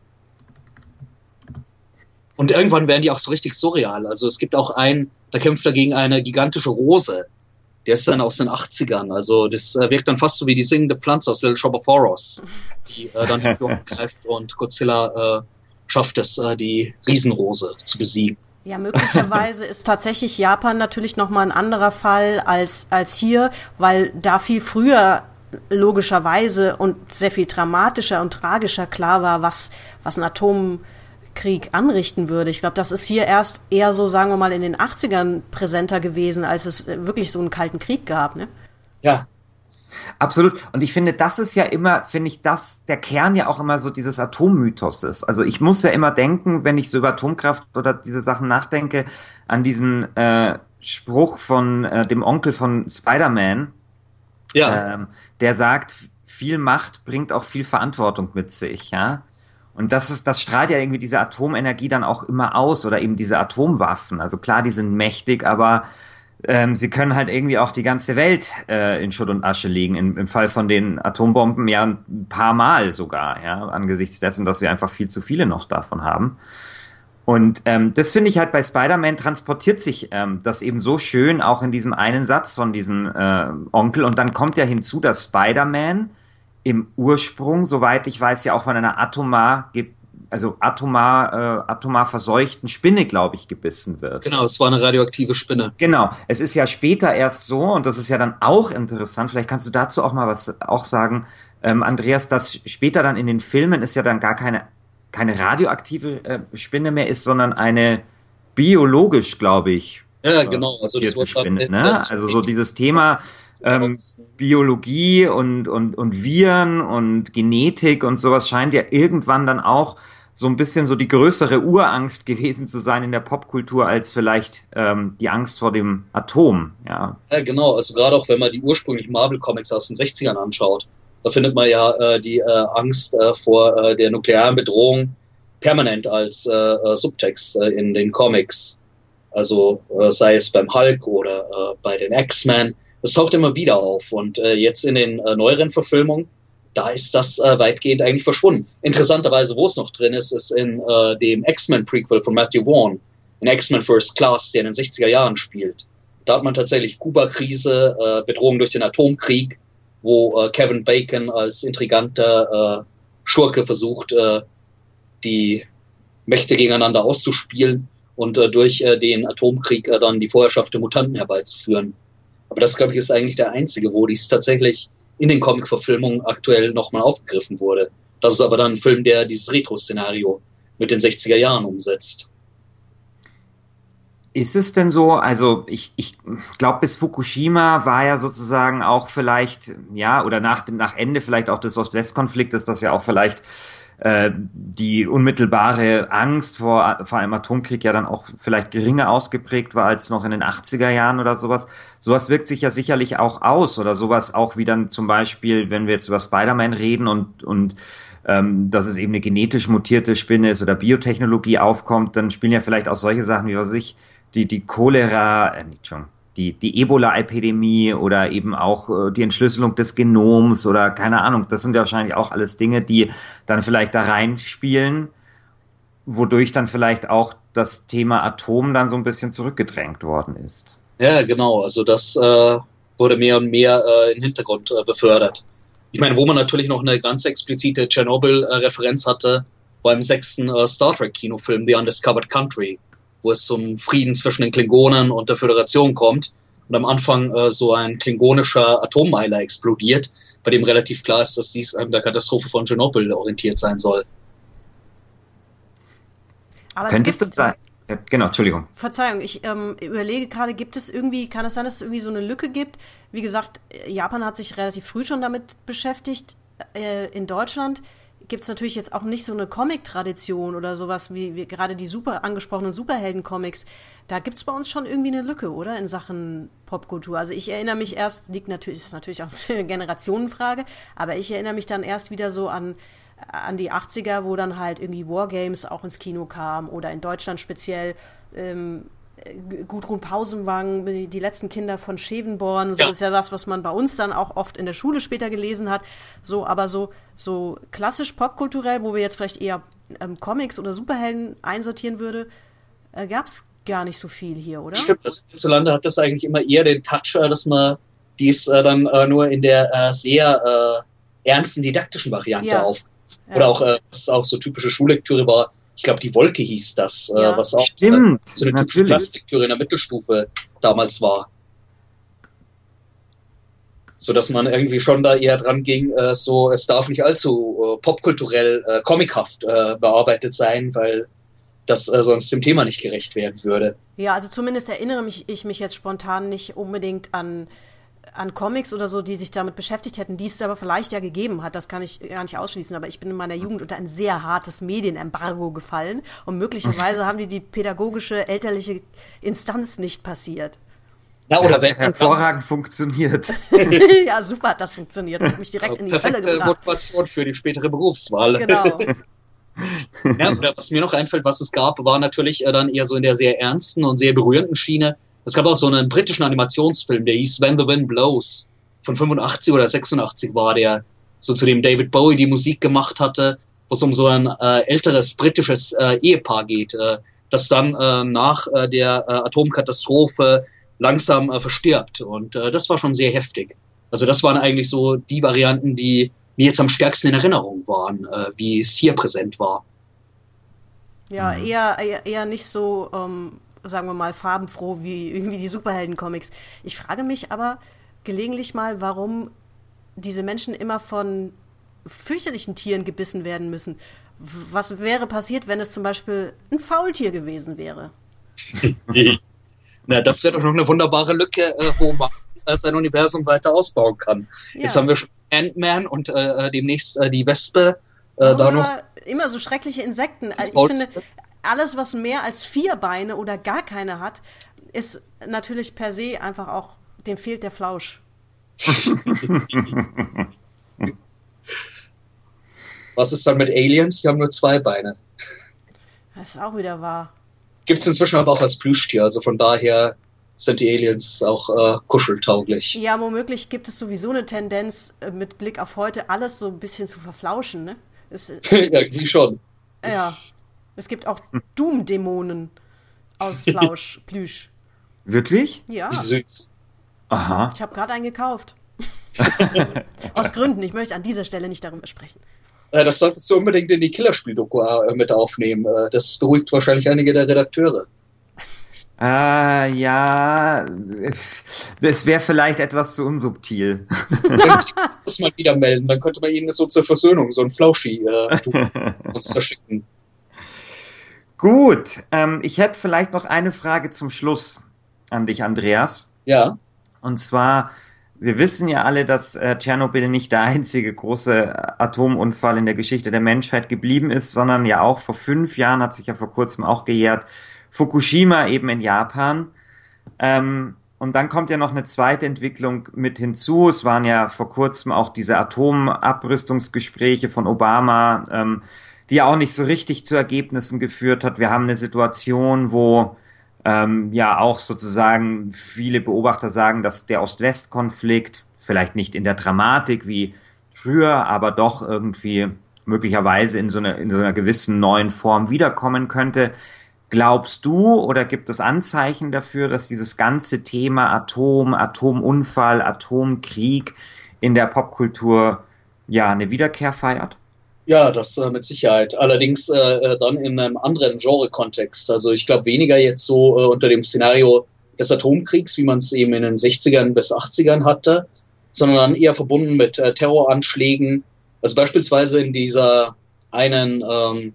Und irgendwann werden die auch so richtig surreal. Also es gibt auch einen, da kämpft er gegen eine gigantische Rose. Der ist dann aus den 80ern. Also das äh, wirkt dann fast so wie die singende Pflanze aus Little Shop of Horrors, die äh, dann [laughs] greift und Godzilla äh, schafft es, äh, die Riesenrose zu besiegen. Ja, möglicherweise ist tatsächlich Japan natürlich nochmal ein anderer Fall als, als hier, weil da viel früher logischerweise und sehr viel dramatischer und tragischer klar war, was, was ein Atomkrieg anrichten würde. Ich glaube, das ist hier erst eher so, sagen wir mal, in den 80ern präsenter gewesen, als es wirklich so einen kalten Krieg gab. Ne? Ja, Absolut. Und ich finde, das ist ja immer, finde ich, das der Kern ja auch immer so dieses Atommythos ist. Also ich muss ja immer denken, wenn ich so über Atomkraft oder diese Sachen nachdenke, an diesen äh, Spruch von äh, dem Onkel von Spider-Man, ja. ähm, der sagt, viel Macht bringt auch viel Verantwortung mit sich, ja. Und das ist, das strahlt ja irgendwie diese Atomenergie dann auch immer aus oder eben diese Atomwaffen. Also klar, die sind mächtig, aber ähm, sie können halt irgendwie auch die ganze Welt äh, in Schutt und Asche legen. Im, Im Fall von den Atombomben ja ein paar Mal sogar, ja, angesichts dessen, dass wir einfach viel zu viele noch davon haben. Und ähm, das finde ich halt bei Spider-Man transportiert sich ähm, das eben so schön auch in diesem einen Satz von diesem äh, Onkel. Und dann kommt ja hinzu, dass Spider-Man im Ursprung, soweit ich weiß, ja auch von einer atomar, also atomar, äh, atomar verseuchten Spinne, glaube ich, gebissen wird. Genau, es war eine radioaktive Spinne. Genau. Es ist ja später erst so, und das ist ja dann auch interessant, vielleicht kannst du dazu auch mal was auch sagen, ähm, Andreas, dass später dann in den Filmen ist ja dann gar keine keine radioaktive äh, Spinne mehr ist, sondern eine biologisch, glaube ich. Ja, genau. Also, das Spinne, ne? also so dieses Thema ähm, Biologie und, und, und Viren und Genetik und sowas scheint ja irgendwann dann auch so ein bisschen so die größere Urangst gewesen zu sein in der Popkultur als vielleicht ähm, die Angst vor dem Atom. Ja. ja, genau. Also gerade auch wenn man die ursprünglichen Marvel-Comics aus den 60ern anschaut, da findet man ja äh, die äh, Angst äh, vor äh, der nuklearen Bedrohung permanent als äh, äh, Subtext in den Comics. Also sei es beim Hulk oder bei den X-Men. Das taucht immer wieder auf. Und äh, jetzt in den äh, neueren Verfilmungen, da ist das äh, weitgehend eigentlich verschwunden. Interessanterweise, wo es noch drin ist, ist in äh, dem X-Men-Prequel von Matthew Vaughn, in X-Men First Class, der in den 60er Jahren spielt. Da hat man tatsächlich Kuba-Krise, äh, Bedrohung durch den Atomkrieg, wo äh, Kevin Bacon als intriganter äh, Schurke versucht, äh, die Mächte gegeneinander auszuspielen und äh, durch äh, den Atomkrieg äh, dann die Vorherrschaft der Mutanten herbeizuführen. Aber das, glaube ich, ist eigentlich der einzige, wo dies tatsächlich in den Comic-Verfilmungen aktuell nochmal aufgegriffen wurde. Das ist aber dann ein Film, der dieses Retro-Szenario mit den 60er Jahren umsetzt. Ist es denn so, also ich, ich glaube, bis Fukushima war ja sozusagen auch vielleicht, ja, oder nach dem nach Ende vielleicht auch des Ost-West-Konfliktes, das ja auch vielleicht äh, die unmittelbare Angst vor, vor einem Atomkrieg ja dann auch vielleicht geringer ausgeprägt war als noch in den 80er Jahren oder sowas. Sowas wirkt sich ja sicherlich auch aus oder sowas auch wie dann zum Beispiel, wenn wir jetzt über Spider-Man reden und, und ähm, dass es eben eine genetisch mutierte Spinne ist oder Biotechnologie aufkommt, dann spielen ja vielleicht auch solche Sachen wie was ich die, die Cholera, äh, nicht schon, die, die Ebola-Epidemie oder eben auch äh, die Entschlüsselung des Genoms oder keine Ahnung, das sind ja wahrscheinlich auch alles Dinge, die dann vielleicht da reinspielen, wodurch dann vielleicht auch das Thema Atom dann so ein bisschen zurückgedrängt worden ist. Ja, genau, also das äh, wurde mehr und mehr äh, in den Hintergrund äh, befördert. Ich meine, wo man natürlich noch eine ganz explizite Tschernobyl-Referenz hatte, beim sechsten äh, Star Trek-Kinofilm The Undiscovered Country wo es zum Frieden zwischen den Klingonen und der Föderation kommt und am Anfang äh, so ein klingonischer Atommeiler explodiert, bei dem relativ klar ist, dass dies an der Katastrophe von Tschernobyl orientiert sein soll. Aber Könntest es gibt, sein? Ja, genau, Entschuldigung. Verzeihung, ich ähm, überlege gerade, gibt es irgendwie, kann es sein, dass es irgendwie so eine Lücke gibt? Wie gesagt, Japan hat sich relativ früh schon damit beschäftigt. Äh, in Deutschland gibt es natürlich jetzt auch nicht so eine Comic-Tradition oder sowas wie, wie gerade die super angesprochenen Superhelden-Comics. Da gibt es bei uns schon irgendwie eine Lücke, oder? In Sachen Popkultur. Also ich erinnere mich erst, liegt natürlich, ist natürlich auch eine Generationenfrage, aber ich erinnere mich dann erst wieder so an an die 80er, wo dann halt irgendwie Wargames auch ins Kino kam oder in Deutschland speziell ähm, Gudrun Pausenwang, die, letzten Kinder von Schevenborn, so ja. ist ja was, was man bei uns dann auch oft in der Schule später gelesen hat. So, aber so, so klassisch popkulturell, wo wir jetzt vielleicht eher ähm, Comics oder Superhelden einsortieren würde, äh, gab es gar nicht so viel hier, oder? Stimmt, das hierzulande hat das eigentlich immer eher den Touch, äh, dass man dies äh, dann äh, nur in der äh, sehr äh, ernsten didaktischen Variante ja. auf ja. Oder auch, äh, was auch so typische Schullektüre war, ich glaube, die Wolke hieß das, äh, ja. äh, was auch Stimmt, äh, so eine typische Klasslektüre in der Mittelstufe damals war. So dass man irgendwie schon da eher dran ging, äh, so es darf nicht allzu äh, popkulturell, äh, comichaft äh, bearbeitet sein, weil das äh, sonst dem Thema nicht gerecht werden würde. Ja, also zumindest erinnere mich ich mich jetzt spontan nicht unbedingt an an Comics oder so, die sich damit beschäftigt hätten, die es aber vielleicht ja gegeben hat, das kann ich gar nicht ausschließen, aber ich bin in meiner Jugend unter ein sehr hartes Medienembargo gefallen und möglicherweise haben die die pädagogische elterliche Instanz nicht passiert. Ja, oder wenn hervorragend funktioniert. [laughs] ja, super hat das funktioniert. Hat mich direkt in die Hölle gebracht. Motivation für die spätere Berufswahl. Genau. [laughs] ja, oder was mir noch einfällt, was es gab, war natürlich äh, dann eher so in der sehr ernsten und sehr berührenden Schiene es gab auch so einen britischen Animationsfilm, der hieß When the Wind Blows. Von 85 oder 86 war der, so zu dem David Bowie die Musik gemacht hatte, wo es um so ein äh, älteres britisches äh, Ehepaar geht, äh, das dann äh, nach äh, der äh, Atomkatastrophe langsam äh, verstirbt. Und äh, das war schon sehr heftig. Also das waren eigentlich so die Varianten, die mir jetzt am stärksten in Erinnerung waren, äh, wie es hier präsent war. Ja, eher, eher, eher nicht so ähm, sagen wir mal, farbenfroh wie irgendwie die Superhelden-Comics. Ich frage mich aber gelegentlich mal, warum diese Menschen immer von fürchterlichen Tieren gebissen werden müssen. Was wäre passiert, wenn es zum Beispiel ein Faultier gewesen wäre? [laughs] Na, das wäre doch noch eine wunderbare Lücke, äh, wo man sein Universum weiter ausbauen kann. Ja. Jetzt haben wir schon Ant-Man und äh, äh demnächst äh, die Wespe. Äh, da noch immer so schreckliche Insekten. Also ich finde, alles, was mehr als vier Beine oder gar keine hat, ist natürlich per se einfach auch, dem fehlt der Flausch. [laughs] was ist dann mit Aliens? Die haben nur zwei Beine. Das ist auch wieder wahr. Gibt es inzwischen aber auch als Plüschtier, also von daher sind die Aliens auch äh, kuscheltauglich. Ja, womöglich gibt es sowieso eine Tendenz, äh, mit Blick auf heute alles so ein bisschen zu verflauschen, ne? Ist, [laughs] Irgendwie schon. Ja, es gibt auch Doom-Dämonen aus [laughs] Flausch, Plüsch. Wirklich? Ja. Süß. Aha. Ich habe gerade einen gekauft. [laughs] aus Gründen. Ich möchte an dieser Stelle nicht darüber sprechen. Äh, das solltest du unbedingt in die Killerspiel-Doku äh, mit aufnehmen. Äh, das beruhigt wahrscheinlich einige der Redakteure. Ah, ja, das wäre vielleicht etwas zu unsubtil. muss [laughs] man wieder melden, dann könnte man ihnen so zur Versöhnung so ein Flauschi äh, uns zerschicken. Gut, ähm, ich hätte vielleicht noch eine Frage zum Schluss an dich, Andreas. Ja. Und zwar, wir wissen ja alle, dass äh, Tschernobyl nicht der einzige große Atomunfall in der Geschichte der Menschheit geblieben ist, sondern ja auch vor fünf Jahren hat sich ja vor kurzem auch gejährt, Fukushima eben in Japan. Ähm, und dann kommt ja noch eine zweite Entwicklung mit hinzu. Es waren ja vor kurzem auch diese Atomabrüstungsgespräche von Obama. Ähm, die auch nicht so richtig zu Ergebnissen geführt hat. Wir haben eine Situation, wo ähm, ja auch sozusagen viele Beobachter sagen, dass der Ost-West-Konflikt vielleicht nicht in der Dramatik wie früher, aber doch irgendwie möglicherweise in so, einer in so einer gewissen neuen Form wiederkommen könnte. Glaubst du oder gibt es Anzeichen dafür, dass dieses ganze Thema Atom, Atomunfall, Atomkrieg in der Popkultur ja eine Wiederkehr feiert? Ja, das äh, mit Sicherheit. Allerdings äh, äh, dann in einem anderen Genre-Kontext. Also ich glaube weniger jetzt so äh, unter dem Szenario des Atomkriegs, wie man es eben in den 60ern bis 80ern hatte, sondern eher verbunden mit äh, Terroranschlägen. Also beispielsweise in dieser einen, ähm,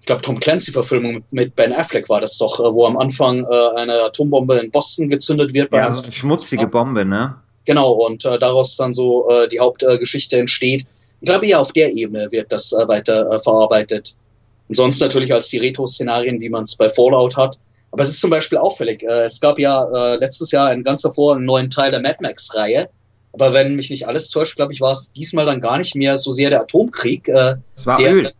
ich glaube, Tom Clancy-Verfilmung mit Ben Affleck war das doch, äh, wo am Anfang eine Atombombe in Boston gezündet wird. Ja, so eine schmutzige Bombe, ne? Genau, und daraus dann so die Hauptgeschichte entsteht. Ich glaube, ja, auf der Ebene wird das äh, weiter äh, verarbeitet. Und sonst natürlich als die Retro-Szenarien, wie man es bei Fallout hat. Aber es ist zum Beispiel auffällig. Äh, es gab ja äh, letztes Jahr ein ganz davor einen neuen Teil der Mad Max-Reihe. Aber wenn mich nicht alles täuscht, glaube ich, war es diesmal dann gar nicht mehr so sehr der Atomkrieg. Äh, Es war der, Öl.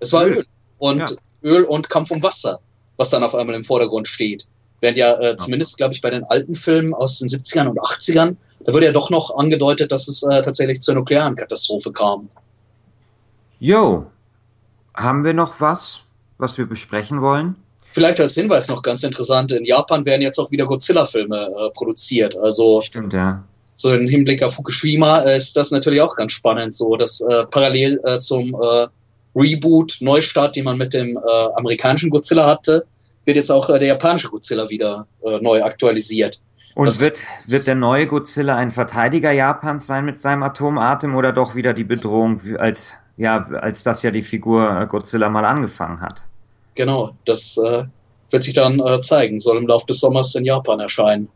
Es war Öl. Öl. Und Ja. Öl und Kampf um Wasser, was dann auf einmal im Vordergrund steht. Während ja äh, zumindest, glaube ich, bei den alten Filmen aus den 70ern und 80ern, da wurde ja doch noch angedeutet, dass es äh, tatsächlich zur nuklearen Katastrophe kam. Jo, haben wir noch was, was wir besprechen wollen? Vielleicht als Hinweis noch ganz interessant, in Japan werden jetzt auch wieder Godzilla-Filme äh, produziert. Also Stimmt, ja. so im Hinblick auf Fukushima äh, ist das natürlich auch ganz spannend, so dass äh, parallel äh, zum Reboot, Neustart, den man mit dem amerikanischen Godzilla hatte, wird jetzt auch der japanische Godzilla wieder neu aktualisiert. Und Was- wird, wird der neue Godzilla ein Verteidiger Japans sein mit seinem Atomatem oder doch wieder die Bedrohung, als, ja, als das ja die Figur äh, Godzilla mal angefangen hat? Genau, das äh, wird sich dann äh, zeigen, soll im Laufe des Sommers in Japan erscheinen.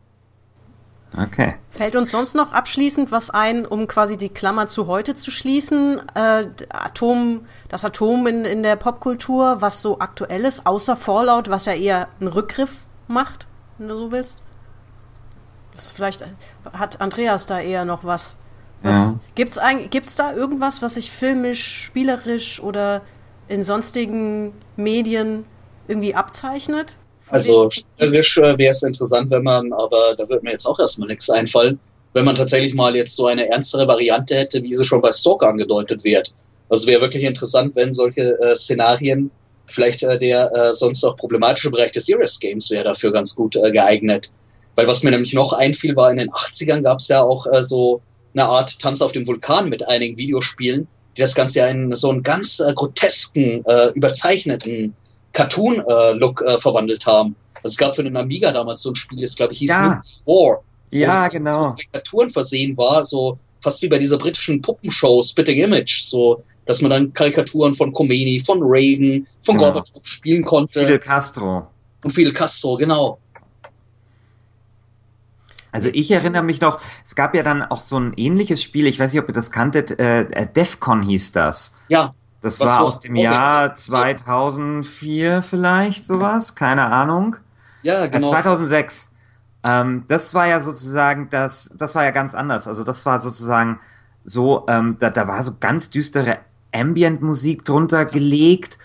Okay. Fällt uns sonst noch abschließend was ein, um quasi die Klammer zu heute zu schließen? Äh, Atom, das Atom in, in der Popkultur, was so aktuell ist, außer Fallout, was ja eher einen Rückgriff macht, wenn du so willst? Das vielleicht hat Andreas da eher noch was. was Ja. Gibt's eigentlich, gibt's da irgendwas, was sich filmisch, spielerisch oder in sonstigen Medien irgendwie abzeichnet? Also spielerisch äh, wäre es interessant, wenn man, aber da wird mir jetzt auch erstmal nichts einfallen, wenn man tatsächlich mal jetzt so eine ernstere Variante hätte, wie sie schon bei Stalker angedeutet wird. Also wäre wirklich interessant, wenn solche äh, Szenarien, vielleicht äh, der äh, sonst auch problematische Bereich des Serious Games wäre dafür ganz gut äh, geeignet. Weil was mir nämlich noch einfiel, war in den 80ern gab es ja auch äh, so eine Art Tanz auf dem Vulkan mit einigen Videospielen, die das Ganze ja in so einen ganz äh, grotesken, äh, überzeichneten Cartoon-Look äh, verwandelt haben. Also es gab für den Amiga damals so ein Spiel, das glaube ich hieß Ja. War. Ja, genau. mit Karikaturen versehen war, so fast wie bei dieser britischen Puppenshow Spitting Image, so dass man dann Karikaturen von Khomeini, von Reagan, von Genau. Gorbatschow spielen konnte Fidel Castro. und Fidel Castro, genau. Also ich erinnere mich noch, es gab ja dann auch so ein ähnliches Spiel, ich weiß nicht, ob ihr das kanntet, äh, äh, Defcon hieß das. Ja, Das war aus dem Jahr sind. 2004 vielleicht, sowas, keine Ahnung. ja, Äh, genau. 2006. Ähm, das war ja sozusagen das, das war ja ganz anders. Also das war sozusagen so, ähm, da, da war so ganz düstere Ambient-Musik drunter gelegt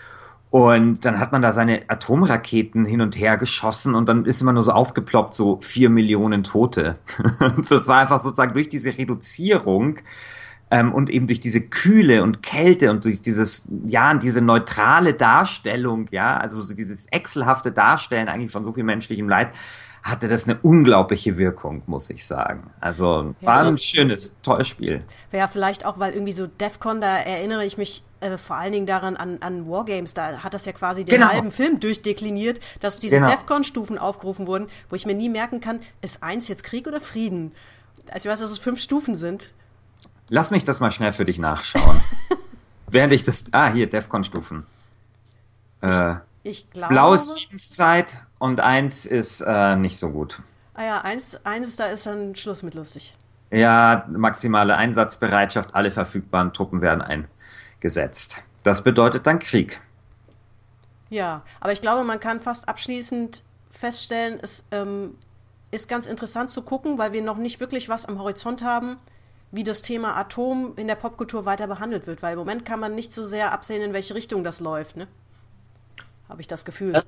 und dann hat man da seine Atomraketen hin und her geschossen und dann ist immer nur so aufgeploppt, so vier Millionen Tote. Und [laughs] das war einfach sozusagen durch diese Reduzierung ähm, und eben durch diese Kühle und Kälte und durch dieses, ja, diese neutrale Darstellung, ja, also so dieses exelhafte Darstellen eigentlich von so viel menschlichem Leid, hatte das eine unglaubliche Wirkung, muss ich sagen. Also war Ja. ein schönes, tolles Spiel. Ja, vielleicht auch, weil irgendwie so DEFCON, da erinnere ich mich äh, vor allen Dingen daran an, an Wargames, da hat das ja quasi den Genau. halben Film durchdekliniert, dass diese Genau. DEFCON-Stufen aufgerufen wurden, wo ich mir nie merken kann, ist eins jetzt Krieg oder Frieden? Also ich weiß, dass es fünf Stufen sind. Lass mich das mal schnell für dich nachschauen. [laughs] Während ich das, ah, hier, Defcon-Stufen. Äh, Ich glaube. blau ist Friedenszeit und eins ist äh, nicht so gut. Ah ja, eins, eins da ist dann Schluss mit lustig. Ja, maximale Einsatzbereitschaft, alle verfügbaren Truppen werden eingesetzt. Das bedeutet dann Krieg. Ja, aber ich glaube, man kann fast abschließend feststellen, es ähm, ist ganz interessant zu gucken, weil wir noch nicht wirklich was am Horizont haben, wie das Thema Atom in der Popkultur weiter behandelt wird, weil im Moment kann man nicht so sehr absehen, in welche Richtung das läuft, ne? Habe ich das Gefühl. Ja.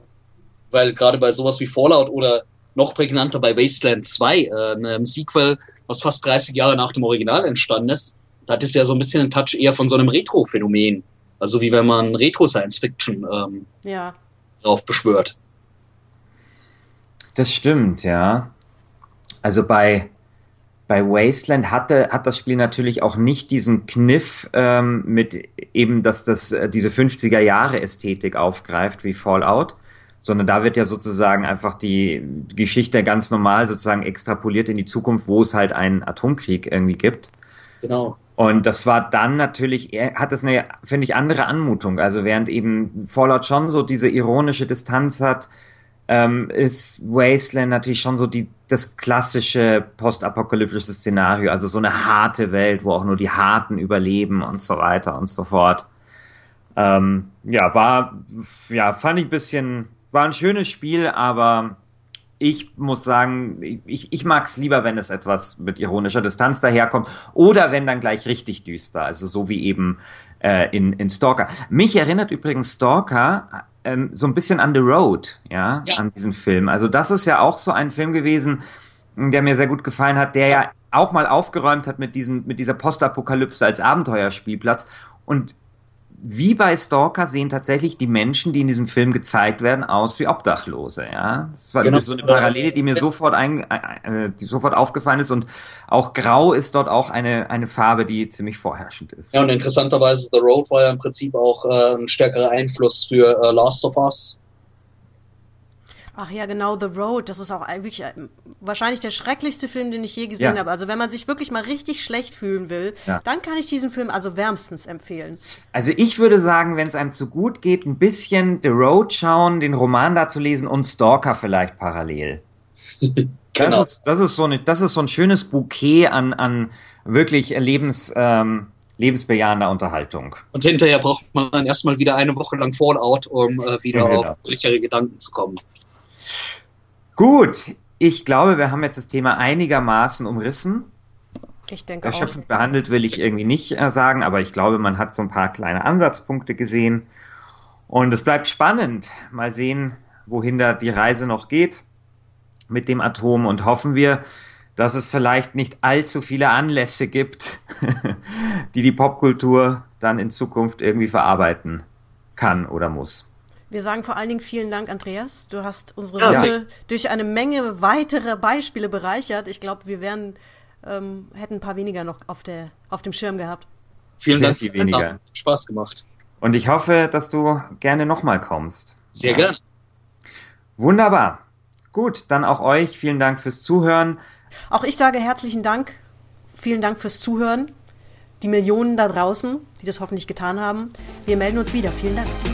Weil gerade bei sowas wie Fallout oder noch prägnanter bei Wasteland 2, äh, einem Sequel, was fast 30 Jahre nach dem Original entstanden ist, da hat es ja so ein bisschen einen Touch eher von so einem Retro-Phänomen. Also wie wenn man Retro-Science-Fiction ähm, Ja, drauf beschwört. Das stimmt, ja. Also bei, bei Wasteland hatte, hat das Spiel natürlich auch nicht diesen Kniff ähm, mit eben, dass das äh, diese 50er Jahre Ästhetik aufgreift wie Fallout, sondern da wird ja sozusagen einfach die Geschichte ganz normal sozusagen extrapoliert in die Zukunft, wo es halt einen Atomkrieg irgendwie gibt. Genau. Und das war dann natürlich, hat es eine, finde ich, andere Anmutung. Also während eben Fallout schon so diese ironische Distanz hat, ähm, ist Wasteland natürlich schon so die, das klassische postapokalyptische Szenario, also so eine harte Welt, wo auch nur die Harten überleben und so weiter und so fort. Ähm, ja, war, ja, fand ich ein bisschen, war ein schönes Spiel, aber ich muss sagen, ich, ich mag es lieber, wenn es etwas mit ironischer Distanz daherkommt oder wenn dann gleich richtig düster, also so wie eben äh, in, in Stalker. Mich erinnert übrigens Stalker ähm, so ein bisschen an The Road, ja, ja, an diesen Film. Also das ist ja auch so ein Film gewesen, der mir sehr gut gefallen hat, der ja auch mal aufgeräumt hat mit diesem, mit dieser Postapokalypse als Abenteuerspielplatz. Und wie bei Stalker sehen tatsächlich die Menschen, die in diesem Film gezeigt werden, aus wie Obdachlose. Ja, das war genau. so eine Parallele, die mir sofort ein, äh, die sofort aufgefallen ist. Und auch Grau ist dort auch eine eine Farbe, die ziemlich vorherrschend ist. Ja, und interessanterweise The Road war ja im Prinzip auch äh, ein stärkerer Einfluss für äh, Last of Us Ach ja, genau, The Road. Das ist auch wirklich äh, wahrscheinlich der schrecklichste Film, den ich je gesehen ja. habe. Also wenn man sich wirklich mal richtig schlecht fühlen will, ja. dann kann ich diesen Film also wärmstens empfehlen. Also ich würde sagen, wenn es einem zu gut geht, ein bisschen The Road schauen, den Roman da zu lesen und Stalker vielleicht parallel. [laughs] genau. das, ist, das, ist so eine, das ist so ein schönes Bouquet an, an wirklich Lebens... Ähm, lebensbejahender Unterhaltung. Und hinterher braucht man dann erstmal wieder eine Woche lang Fallout, um äh, wieder ja, genau. auf richtige Gedanken zu kommen. Gut, ich glaube, wir haben jetzt das Thema einigermaßen umrissen. Ich denke Erschöpfend auch. behandelt will ich irgendwie nicht äh, sagen, aber ich glaube, man hat so ein paar kleine Ansatzpunkte gesehen. Und es bleibt spannend. Mal sehen, wohin da die Reise noch geht mit dem Atom und hoffen wir, dass es vielleicht nicht allzu viele Anlässe gibt, [laughs] die die Popkultur dann in Zukunft irgendwie verarbeiten kann oder muss. Wir sagen vor allen Dingen vielen Dank, Andreas. Du hast unsere ja. Liste durch eine Menge weiterer Beispiele bereichert. Ich glaube, wir wären, ähm, hätten ein paar weniger noch auf, der, auf dem Schirm gehabt. Vielen Sehr Dank. Viel weniger. Hat Spaß gemacht. Und ich hoffe, dass du gerne nochmal kommst. Sehr ja. gern. Wunderbar. Gut, dann auch euch vielen Dank fürs Zuhören. Auch ich sage herzlichen Dank. Vielen Dank fürs Zuhören. Die Millionen da draußen, die das hoffentlich getan haben. Wir melden uns wieder. Vielen Dank.